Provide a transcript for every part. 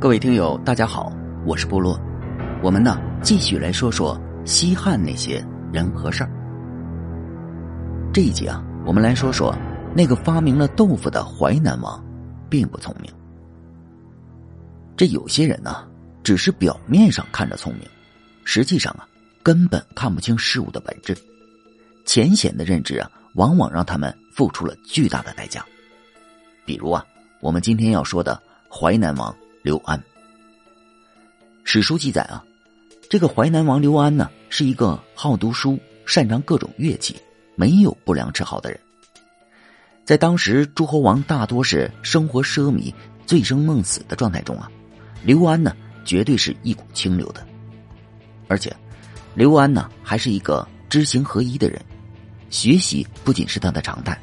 各位听友，大家好，我是部落。我们呢继续来说说西汉那些人和事儿。这一集啊，我们来说说那个发明了豆腐的淮南王，并不聪明。这有些人呢，只是表面上看着聪明，实际上啊，根本看不清事物的本质。浅显的认知啊，往往让他们付出了巨大的代价。比如啊，我们今天要说的淮南王。刘安，史书记载啊，这个淮南王刘安呢，是一个好读书、擅长各种乐器、没有不良嗜好的人。在当时诸侯王大多是生活奢靡、醉生梦死的状态中啊，刘安呢，绝对是一股清流的。而且，刘安呢，还是一个知行合一的人，学习不仅是他的常态，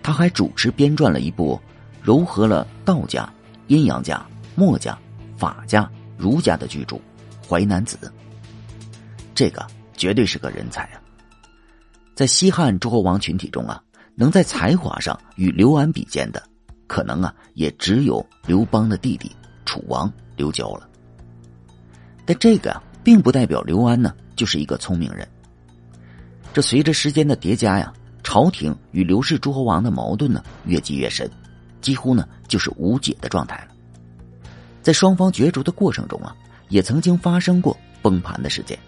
他还主持编撰了一部糅合了道家、阴阳家。墨家、法家、儒家的巨著《淮南子》，这个绝对是个人才啊！在西汉诸侯王群体中啊，能在才华上与刘安比肩的，可能啊也只有刘邦的弟弟楚王刘交了。但这个啊，并不代表刘安呢就是一个聪明人。这随着时间的叠加呀，朝廷与刘氏诸侯王的矛盾呢越积越深，几乎呢就是无解的状态了。在双方角逐的过程中啊，也曾经发生过崩盘的事件，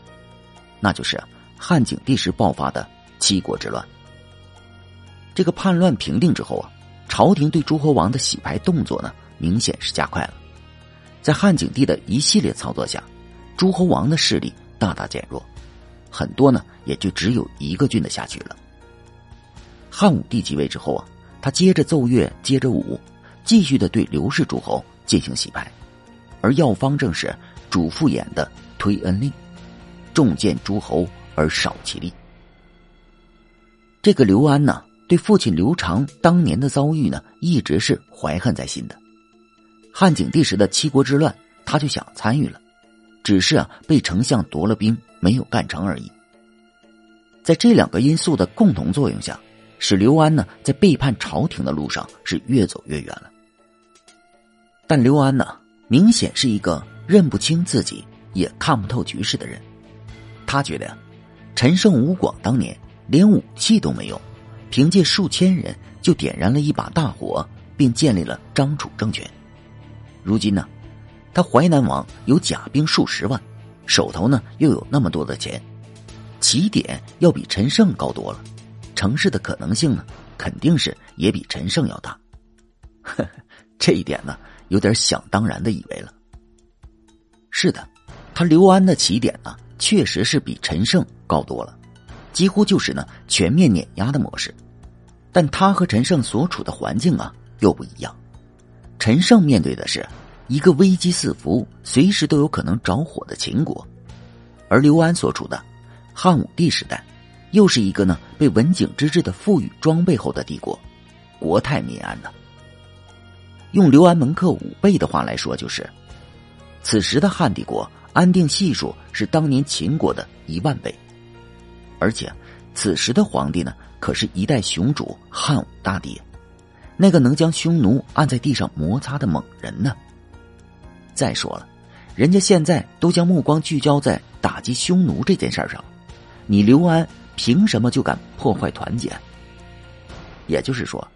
那就是汉景帝时爆发的七国之乱。这个叛乱平定之后啊，朝廷对诸侯王的洗牌动作呢，明显是加快了。在汉景帝的一系列操作下，诸侯王的势力大大减弱，很多呢也就只有一个郡的下去了。汉武帝即位之后啊，他接着奏乐，接着舞，继续的对刘氏诸侯进行洗牌。而药方正是主父偃的推恩令，重见诸侯而少其力。这个刘安呢，对父亲刘长当年的遭遇呢，一直是怀恨在心的。汉景帝时的七国之乱，他就想参与了，只是啊，被丞相夺了兵，没有干成而已。在这两个因素的共同作用下，使刘安呢，在背叛朝廷的路上是越走越远了。但刘安呢？明显是一个认不清自己也看不透局势的人。他觉得呀，陈胜吴广当年连武器都没有，凭借数千人就点燃了一把大火，并建立了张楚政权。如今呢，他淮南王有甲兵数十万，手头呢又有那么多的钱，起点要比陈胜高多了，成事的可能性呢，肯定是也比陈胜要大。这一点呢。有点想当然的以为了。是的，他刘安的起点呢，确实是比陈胜高多了，几乎就是呢全面碾压的模式。但他和陈胜所处的环境啊又不一样。陈胜面对的是一个危机四伏、随时都有可能着火的秦国，而刘安所处的汉武帝时代，又是一个呢被文景之治的富裕装备后的帝国，国泰民安的。用刘安门客五倍的话来说，就是此时的汉帝国安定系数是当年秦国的一万倍，而且此时的皇帝呢，可是一代雄主汉武大帝，那个能将匈奴按在地上摩擦的猛人呢。再说了，人家现在都将目光聚焦在打击匈奴这件事上，你刘安凭什么就敢破坏团结？也就是说。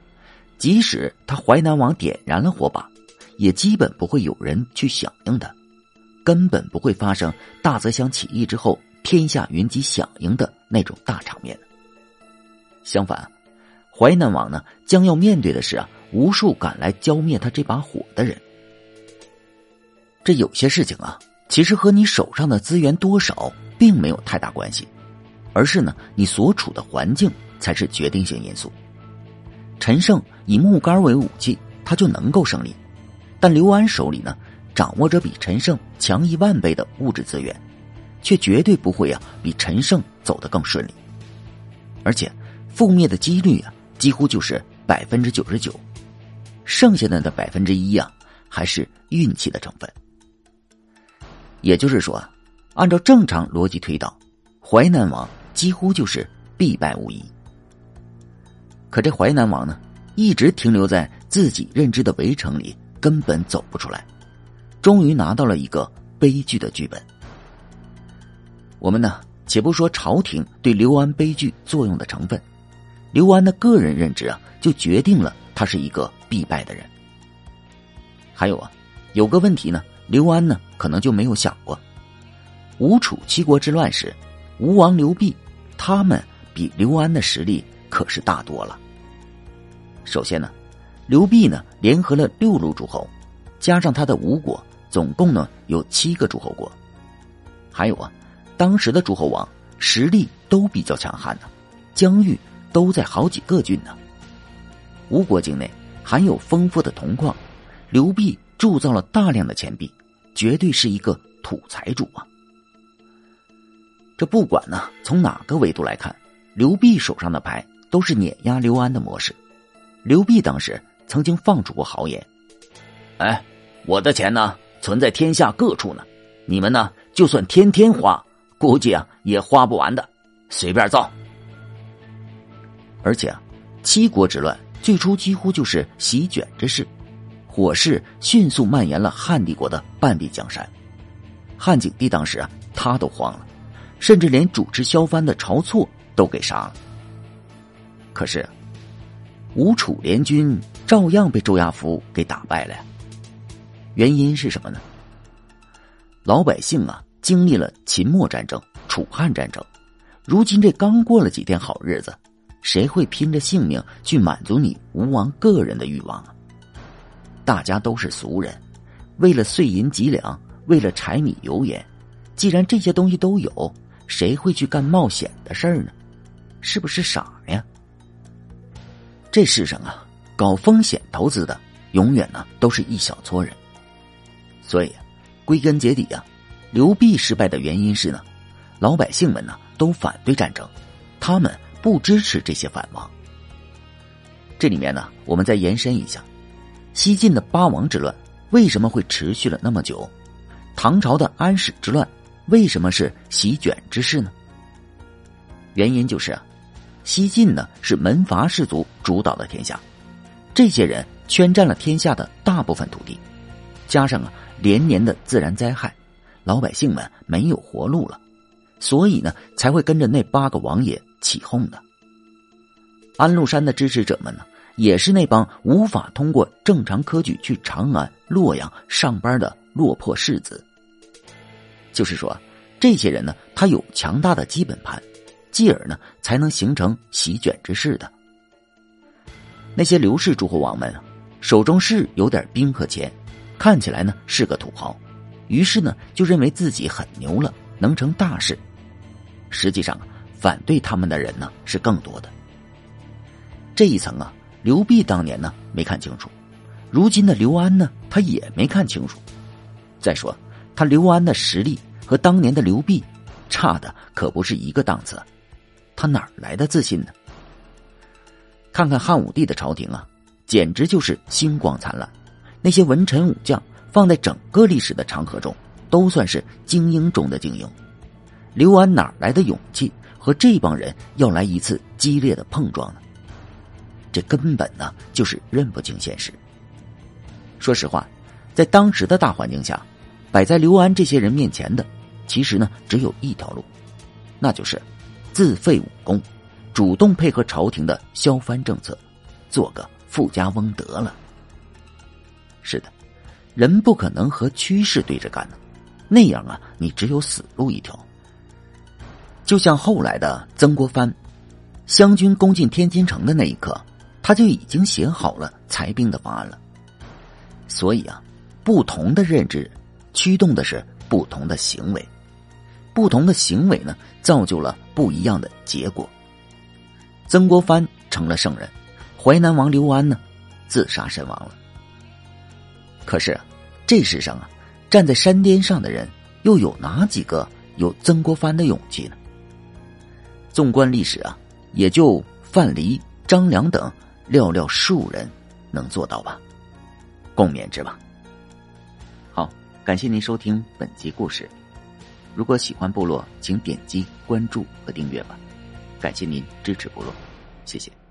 即使他淮南王点燃了火把，也基本不会有人去响应的，根本不会发生大泽乡起义之后天下云集响应的那种大场面。相反，淮南王呢将要面对的是啊无数赶来浇灭他这把火的人。这有些事情啊，其实和你手上的资源多少并没有太大关系，而是呢你所处的环境才是决定性因素。陈胜以木杆为武器，他就能够胜利；但刘安手里呢，掌握着比陈胜强一万倍的物质资源，却绝对不会啊比陈胜走得更顺利。而且，覆灭的几率啊，几乎就是百分之九十九，剩下的的百分之一啊，还是运气的成分。也就是说，按照正常逻辑推导，淮南王几乎就是必败无疑。可这淮南王呢，一直停留在自己认知的围城里，根本走不出来。终于拿到了一个悲剧的剧本。我们呢，且不说朝廷对刘安悲剧作用的成分，刘安的个人认知啊，就决定了他是一个必败的人。还有啊，有个问题呢，刘安呢可能就没有想过，吴楚七国之乱时，吴王刘濞他们比刘安的实力可是大多了。首先呢，刘濞呢联合了六路诸侯，加上他的吴国，总共呢有七个诸侯国，还有啊。当时的诸侯王实力都比较强悍呢，疆域都在好几个郡呢。吴国境内含有丰富的铜矿，刘濞铸造了大量的钱币，绝对是一个土财主啊。这不管呢，从哪个维度来看，刘濞手上的牌都是碾压刘安的模式。刘濞当时曾经放出过豪言：“哎，我的钱呢，存在天下各处呢，你们呢，就算天天花。”估计啊也花不完的，随便造。而且啊，七国之乱最初几乎就是席卷之势，火势迅速蔓延了汉帝国的半壁江山。汉景帝当时啊，他都慌了，甚至连主持削藩的晁错都给杀了。可是，吴楚联军照样被周亚夫给打败了呀。原因是什么呢？老百姓啊。经历了秦末战争、楚汉战争，如今这刚过了几天好日子，谁会拼着性命去满足你吴王个人的欲望啊？大家都是俗人，为了碎银几两，为了柴米油盐，既然这些东西都有，谁会去干冒险的事儿呢？是不是傻呀？这世上啊，搞风险投资的，永远呢都是一小撮人，所以啊归根结底啊。刘濞失败的原因是呢，老百姓们呢都反对战争，他们不支持这些反王。这里面呢，我们再延伸一下，西晋的八王之乱为什么会持续了那么久？唐朝的安史之乱为什么是席卷之势呢？原因就是啊，西晋呢是门阀士族主导的天下，这些人圈占了天下的大部分土地，加上啊连年的自然灾害。老百姓们没有活路了，所以呢，才会跟着那八个王爷起哄的。安禄山的支持者们呢，也是那帮无法通过正常科举去长安、洛阳上班的落魄士子。就是说，这些人呢，他有强大的基本盘，继而呢，才能形成席卷之势的。那些刘氏诸侯王们啊，手中是有点兵和钱，看起来呢是个土豪。于是呢，就认为自己很牛了，能成大事。实际上，反对他们的人呢是更多的。这一层啊，刘濞当年呢没看清楚，如今的刘安呢，他也没看清楚。再说，他刘安的实力和当年的刘濞差的可不是一个档次，他哪来的自信呢？看看汉武帝的朝廷啊，简直就是星光灿烂，那些文臣武将。放在整个历史的长河中，都算是精英中的精英。刘安哪来的勇气和这帮人要来一次激烈的碰撞呢？这根本呢就是认不清现实。说实话，在当时的大环境下，摆在刘安这些人面前的，其实呢只有一条路，那就是自废武功，主动配合朝廷的削藩政策，做个富家翁得了。是的。人不可能和趋势对着干呢，那样啊，你只有死路一条。就像后来的曾国藩，湘军攻进天津城的那一刻，他就已经写好了裁兵的方案了。所以啊，不同的认知驱动的是不同的行为，不同的行为呢，造就了不一样的结果。曾国藩成了圣人，淮南王刘安呢，自杀身亡了。可是，这世上啊，站在山巅上的人，又有哪几个有曾国藩的勇气呢？纵观历史啊，也就范蠡、张良等寥寥数人能做到吧，共勉之吧。好，感谢您收听本集故事。如果喜欢部落，请点击关注和订阅吧。感谢您支持部落，谢谢。